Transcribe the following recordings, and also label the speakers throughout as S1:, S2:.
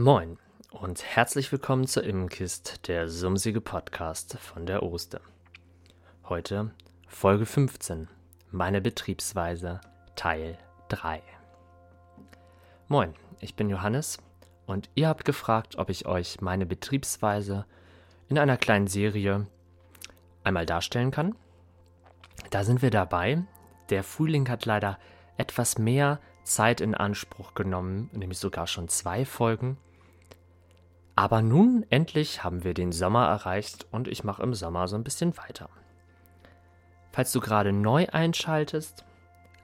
S1: Moin und herzlich willkommen zur Immenkist, der sumsige Podcast von der Oste. Heute Folge 15, meine Betriebsweise, Teil 3. Moin, ich bin Johannes und ihr habt gefragt, ob ich euch meine Betriebsweise in einer kleinen Serie einmal darstellen kann. Da sind wir dabei. Der Frühling hat leider etwas mehr Zeit in Anspruch genommen, nämlich sogar schon zwei Folgen. Aber nun endlich haben wir den Sommer erreicht und ich mache im Sommer so ein bisschen weiter. Falls du gerade neu einschaltest,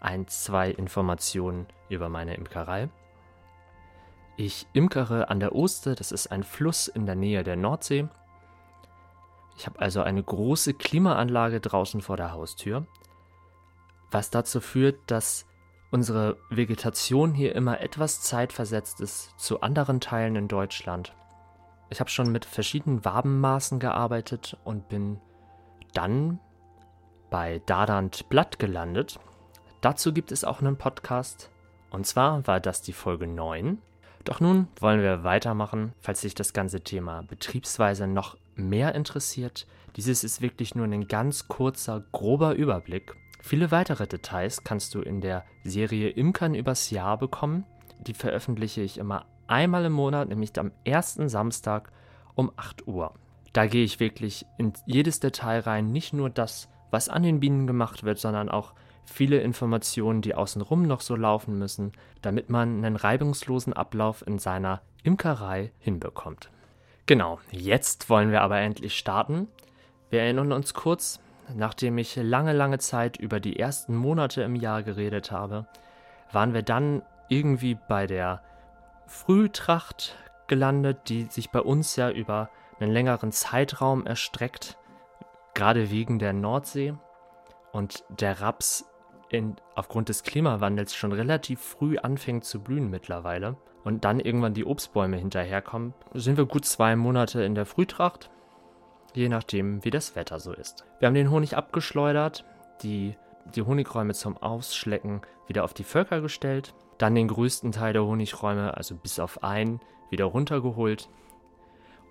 S1: ein, zwei Informationen über meine Imkerei. Ich imkere an der Oste, das ist ein Fluss in der Nähe der Nordsee. Ich habe also eine große Klimaanlage draußen vor der Haustür, was dazu führt, dass unsere Vegetation hier immer etwas zeitversetzt ist zu anderen Teilen in Deutschland. Ich habe schon mit verschiedenen Wabenmaßen gearbeitet und bin dann bei Dadant Blatt gelandet. Dazu gibt es auch einen Podcast. Und zwar war das die Folge 9. Doch nun wollen wir weitermachen, falls sich das ganze Thema Betriebsweise noch mehr interessiert. Dieses ist wirklich nur ein ganz kurzer, grober Überblick. Viele weitere Details kannst du in der Serie Imkern übers Jahr bekommen. Die veröffentliche ich immer einmal im Monat, nämlich am ersten Samstag um 8 Uhr. Da gehe ich wirklich in jedes Detail rein, nicht nur das, was an den Bienen gemacht wird, sondern auch viele Informationen, die außenrum noch so laufen müssen, damit man einen reibungslosen Ablauf in seiner Imkerei hinbekommt. Genau, jetzt wollen wir aber endlich starten. Wir erinnern uns kurz, nachdem ich lange, lange Zeit über die ersten Monate im Jahr geredet habe, waren wir dann irgendwie bei der Frühtracht gelandet, die sich bei uns ja über einen längeren Zeitraum erstreckt, gerade wegen der Nordsee und der Raps in, aufgrund des Klimawandels schon relativ früh anfängt zu blühen mittlerweile und dann irgendwann die Obstbäume hinterherkommen, sind wir gut zwei Monate in der Frühtracht, je nachdem wie das Wetter so ist. Wir haben den Honig abgeschleudert, die, die Honigräume zum Ausschlecken wieder auf die Völker gestellt, dann den größten Teil der Honigräume, also bis auf einen, wieder runtergeholt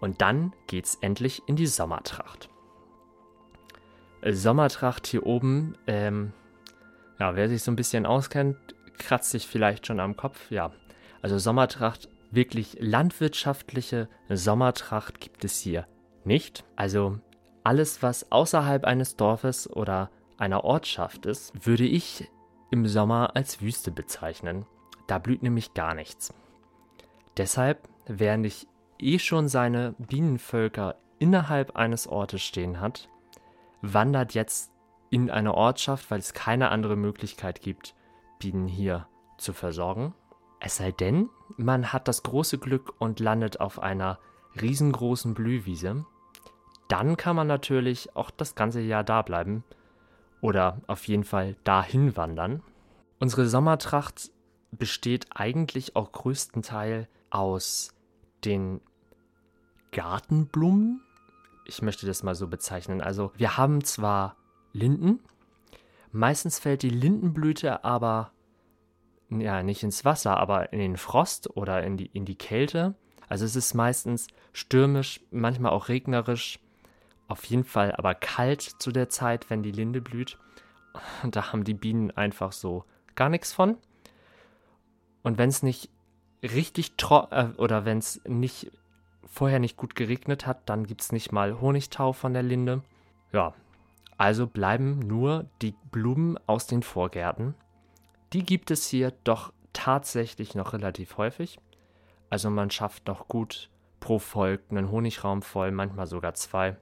S1: und dann geht's endlich in die Sommertracht. Sommertracht hier oben, ähm, ja, wer sich so ein bisschen auskennt, kratzt sich vielleicht schon am Kopf. Ja, also Sommertracht, wirklich landwirtschaftliche Sommertracht gibt es hier nicht. Also alles, was außerhalb eines Dorfes oder einer Ortschaft ist, würde ich im Sommer als Wüste bezeichnen. Da blüht nämlich gar nichts. Deshalb, wer nicht eh schon seine Bienenvölker innerhalb eines Ortes stehen hat, wandert jetzt in eine Ortschaft, weil es keine andere Möglichkeit gibt, Bienen hier zu versorgen. Es sei denn, man hat das große Glück und landet auf einer riesengroßen Blühwiese. Dann kann man natürlich auch das ganze Jahr da bleiben oder auf jeden Fall dahin wandern. Unsere Sommertracht besteht eigentlich auch größtenteils aus den Gartenblumen. Ich möchte das mal so bezeichnen. Also wir haben zwar Linden. Meistens fällt die Lindenblüte aber ja nicht ins Wasser, aber in den Frost oder in die, in die Kälte. Also es ist meistens stürmisch, manchmal auch regnerisch, auf jeden Fall aber kalt zu der Zeit, wenn die Linde blüht. Und da haben die Bienen einfach so gar nichts von. Und wenn es nicht richtig trocken äh, oder wenn es nicht vorher nicht gut geregnet hat, dann gibt es nicht mal Honigtau von der Linde. Ja, also bleiben nur die Blumen aus den Vorgärten. Die gibt es hier doch tatsächlich noch relativ häufig. Also man schafft noch gut pro Volk einen Honigraum voll, manchmal sogar zwei.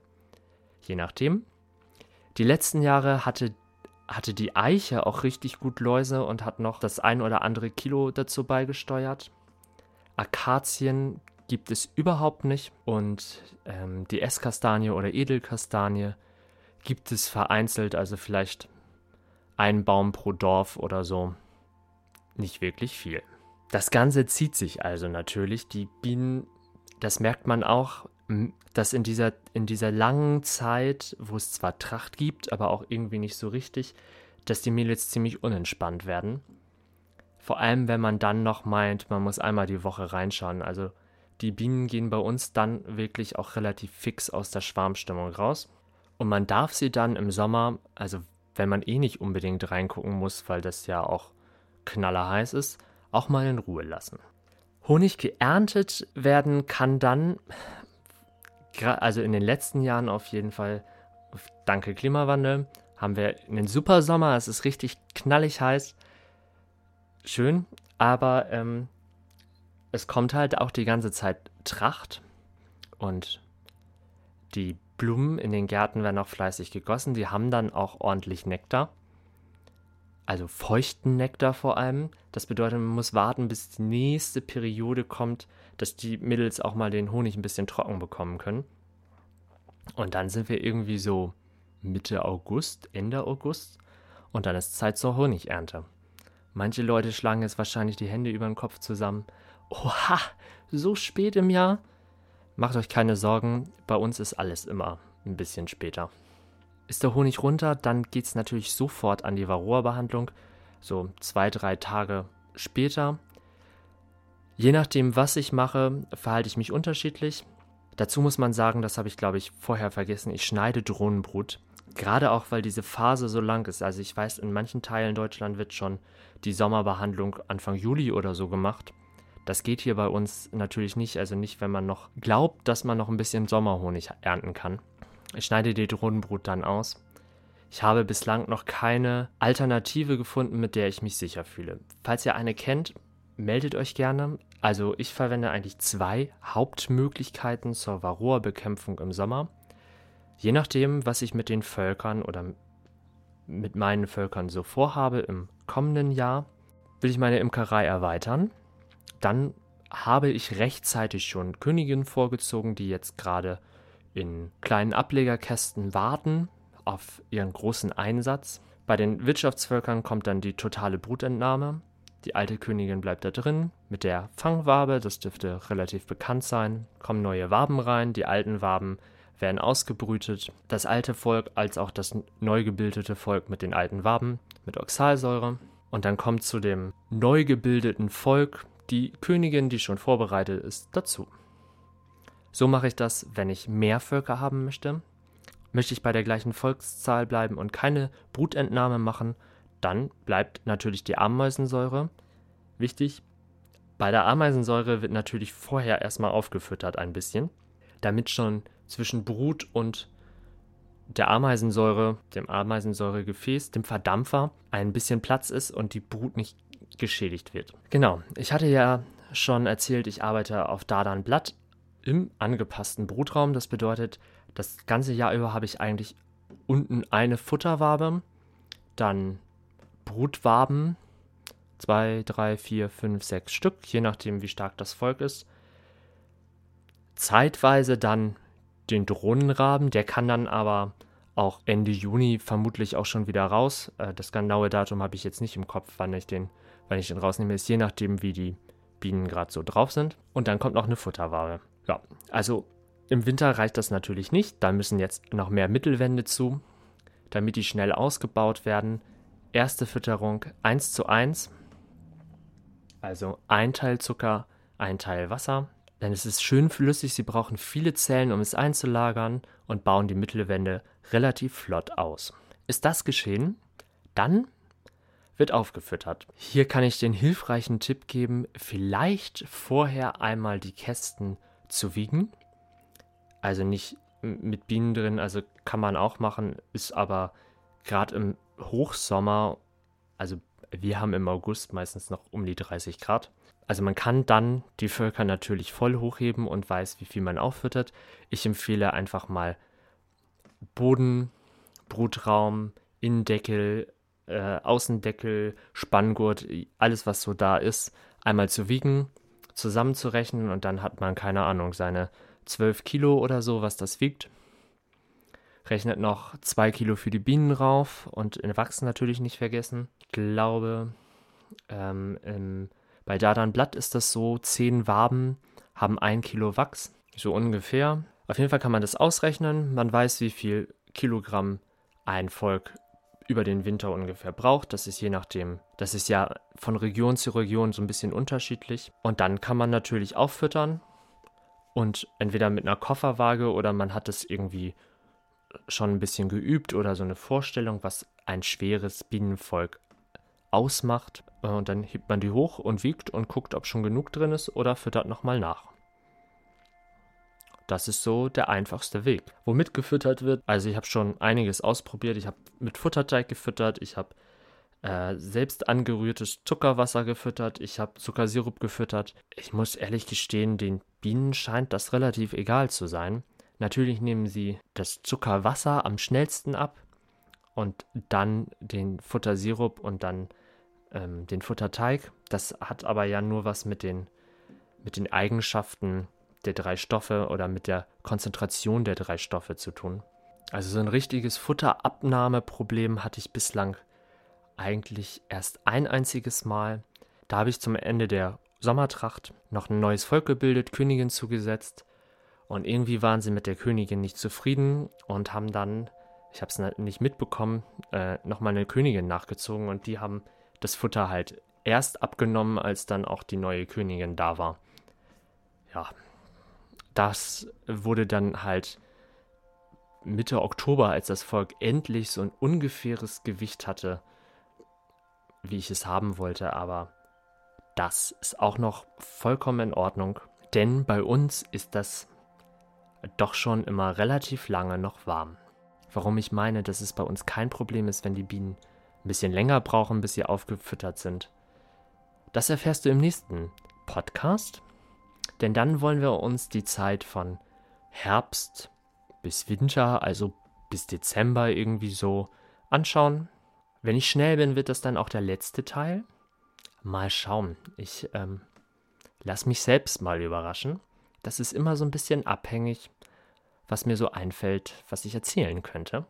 S1: Je nachdem. Die letzten Jahre hatte, hatte die Eiche auch richtig gut Läuse und hat noch das ein oder andere Kilo dazu beigesteuert. Akazien gibt es überhaupt nicht und ähm, die Esskastanie oder Edelkastanie gibt es vereinzelt, also vielleicht ein Baum pro Dorf oder so. Nicht wirklich viel. Das Ganze zieht sich also natürlich. Die Bienen, das merkt man auch, dass in dieser, in dieser langen Zeit, wo es zwar Tracht gibt, aber auch irgendwie nicht so richtig, dass die Mädels ziemlich unentspannt werden. Vor allem, wenn man dann noch meint, man muss einmal die Woche reinschauen. Also Die Bienen gehen bei uns dann wirklich auch relativ fix aus der Schwarmstimmung raus. Und man darf sie dann im Sommer, also wenn man eh nicht unbedingt reingucken muss, weil das ja auch knallerheiß ist, auch mal in Ruhe lassen. Honig geerntet werden kann dann, also in den letzten Jahren auf jeden Fall, danke Klimawandel, haben wir einen super Sommer, es ist richtig knallig heiß. Schön, aber ähm, es kommt halt auch die ganze Zeit Tracht und die Blumen in den Gärten werden auch fleißig gegossen. Die haben dann auch ordentlich Nektar. Also feuchten Nektar vor allem. Das bedeutet, man muss warten, bis die nächste Periode kommt, dass die Mädels auch mal den Honig ein bisschen trocken bekommen können. Und dann sind wir irgendwie so Mitte August, Ende August. Und dann ist Zeit zur Honigernte. Manche Leute schlagen jetzt wahrscheinlich die Hände über den Kopf zusammen. Oha, so spät im Jahr? Macht euch keine Sorgen, bei uns ist alles immer ein bisschen später. Ist der Honig runter, dann geht es natürlich sofort an die Varroa-Behandlung, so zwei, drei Tage später. Je nachdem, was ich mache, verhalte ich mich unterschiedlich. Dazu muss man sagen, das habe ich glaube ich vorher vergessen, ich schneide Drohnenbrut. Gerade auch, weil diese Phase so lang ist. Also ich weiß, in manchen Teilen Deutschland wird schon die Sommerbehandlung Anfang Juli oder so gemacht. Das geht hier bei uns natürlich nicht, also nicht, wenn man noch glaubt, dass man noch ein bisschen Sommerhonig ernten kann. Ich schneide die Drohnenbrut dann aus. Ich habe bislang noch keine Alternative gefunden, mit der ich mich sicher fühle. Falls ihr eine kennt, meldet euch gerne. Also ich verwende eigentlich zwei Hauptmöglichkeiten zur Varroa-Bekämpfung im Sommer. Je nachdem, was ich mit den Völkern oder mit meinen Völkern so vorhabe im kommenden Jahr, will ich meine Imkerei erweitern dann habe ich rechtzeitig schon Königinnen vorgezogen, die jetzt gerade in kleinen Ablegerkästen warten auf ihren großen Einsatz. Bei den Wirtschaftsvölkern kommt dann die totale Brutentnahme. Die alte Königin bleibt da drin mit der Fangwabe, das dürfte relativ bekannt sein. Kommen neue Waben rein, die alten Waben werden ausgebrütet. Das alte Volk als auch das neu gebildete Volk mit den alten Waben mit Oxalsäure. Und dann kommt zu dem neu gebildeten Volk die Königin, die schon vorbereitet ist, dazu. So mache ich das, wenn ich mehr Völker haben möchte. Möchte ich bei der gleichen Volkszahl bleiben und keine Brutentnahme machen, dann bleibt natürlich die Ameisensäure. Wichtig, bei der Ameisensäure wird natürlich vorher erstmal aufgefüttert ein bisschen, damit schon zwischen Brut und der Ameisensäure, dem Ameisensäuregefäß, dem Verdampfer, ein bisschen Platz ist und die Brut nicht geschädigt wird. Genau, ich hatte ja schon erzählt, ich arbeite auf Dardan Blatt im angepassten Brutraum. Das bedeutet, das ganze Jahr über habe ich eigentlich unten eine Futterwabe, dann Brutwaben, zwei, drei, vier, fünf, sechs Stück, je nachdem, wie stark das Volk ist. Zeitweise dann den Drohnenraben, der kann dann aber auch Ende Juni vermutlich auch schon wieder raus. Äh, das genaue Datum habe ich jetzt nicht im Kopf, wann ich den wenn ich den rausnehme, ist je nachdem, wie die Bienen gerade so drauf sind. Und dann kommt noch eine Futterware. Ja, also im Winter reicht das natürlich nicht. Da müssen jetzt noch mehr Mittelwände zu, damit die schnell ausgebaut werden. Erste Fütterung 1 zu 1. Also ein Teil Zucker, ein Teil Wasser. Denn es ist schön flüssig, sie brauchen viele Zellen, um es einzulagern und bauen die Mittelwände relativ flott aus. Ist das geschehen? Dann wird aufgefüttert. Hier kann ich den hilfreichen Tipp geben, vielleicht vorher einmal die Kästen zu wiegen. Also nicht mit Bienen drin, also kann man auch machen, ist aber gerade im Hochsommer, also wir haben im August meistens noch um die 30 Grad. Also man kann dann die Völker natürlich voll hochheben und weiß, wie viel man auffüttert. Ich empfehle einfach mal Boden, Brutraum, Innendeckel, äh, Außendeckel, Spanngurt, alles was so da ist, einmal zu wiegen, zusammenzurechnen und dann hat man, keine Ahnung, seine 12 Kilo oder so, was das wiegt. Rechnet noch 2 Kilo für die Bienen rauf und in Wachsen natürlich nicht vergessen. Ich glaube, ähm, im, bei Dardan Blatt ist das so, 10 Waben haben 1 Kilo Wachs, so ungefähr. Auf jeden Fall kann man das ausrechnen. Man weiß, wie viel Kilogramm ein Volk über den Winter ungefähr braucht. Das ist je nachdem, das ist ja von Region zu Region so ein bisschen unterschiedlich. Und dann kann man natürlich auffüttern Und entweder mit einer Kofferwaage oder man hat es irgendwie schon ein bisschen geübt oder so eine Vorstellung, was ein schweres Bienenvolk ausmacht. Äh, und dann hebt man die hoch und wiegt und guckt, ob schon genug drin ist oder füttert nochmal nach. Das ist so der einfachste Weg. Womit gefüttert wird, also ich habe schon einiges ausprobiert. Ich habe mit Futterteig gefüttert, ich habe äh, selbst angerührtes Zuckerwasser gefüttert, ich habe Zuckersirup gefüttert. Ich muss ehrlich gestehen, den Bienen scheint das relativ egal zu sein. Natürlich nehmen sie das Zuckerwasser am schnellsten ab und dann den Futtersirup und dann ähm, den Futterteig. Das hat aber ja nur was mit den, mit den Eigenschaften der drei Stoffe oder mit der Konzentration der drei Stoffe zu tun. Also so ein richtiges Futterabnahmeproblem hatte ich bislang eigentlich erst ein einziges Mal. Da habe ich zum Ende der Sommertracht noch ein neues Volk gebildet, Königin zugesetzt. Und irgendwie waren sie mit der Königin nicht zufrieden und haben dann, ich habe es nicht mitbekommen, äh, nochmal eine Königin nachgezogen und die haben das Futter halt erst abgenommen, als dann auch die neue Königin da war. Ja, das wurde dann halt Mitte Oktober, als das Volk endlich so ein ungefähres Gewicht hatte, wie ich es haben wollte, aber das ist auch noch vollkommen in Ordnung, denn bei uns ist das doch schon immer relativ lange noch warm. Warum ich meine, dass es bei uns kein Problem ist, wenn die Bienen ein bisschen länger brauchen, bis sie aufgefüttert sind. Das erfährst du im nächsten Podcast. Denn dann wollen wir uns die Zeit von Herbst bis Winter, also bis Dezember irgendwie so anschauen. Wenn ich schnell bin, wird das dann auch der letzte Teil. Mal schauen. Ich ähm, lass mich selbst mal überraschen. Das ist immer so ein bisschen abhängig, was mir so einfällt, was ich erzählen könnte.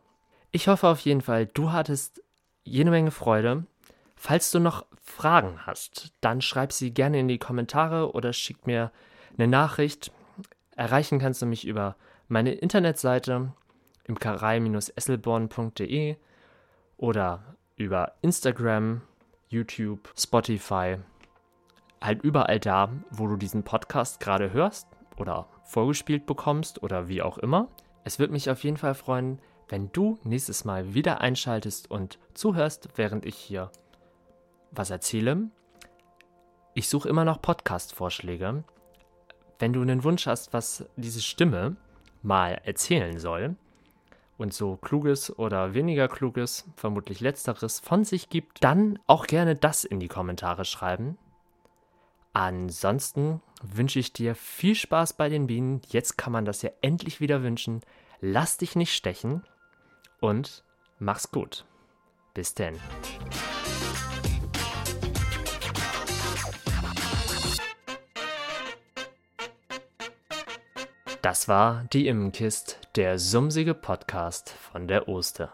S1: Ich hoffe auf jeden Fall, du hattest jede Menge Freude. Falls du noch Fragen hast, dann schreib sie gerne in die Kommentare oder schick mir eine Nachricht. Erreichen kannst du mich über meine Internetseite imkerei-esselborn.de oder über Instagram, YouTube, Spotify, halt überall da, wo du diesen Podcast gerade hörst oder vorgespielt bekommst oder wie auch immer. Es würde mich auf jeden Fall freuen, wenn du nächstes Mal wieder einschaltest und zuhörst, während ich hier was erzähle. Ich suche immer noch Podcast-Vorschläge wenn du einen Wunsch hast, was diese Stimme mal erzählen soll und so kluges oder weniger kluges, vermutlich letzteres von sich gibt, dann auch gerne das in die Kommentare schreiben. Ansonsten wünsche ich dir viel Spaß bei den Bienen. Jetzt kann man das ja endlich wieder wünschen. Lass dich nicht stechen und mach's gut. Bis denn. Das war die Immenkist, der sumsige Podcast von der Oster.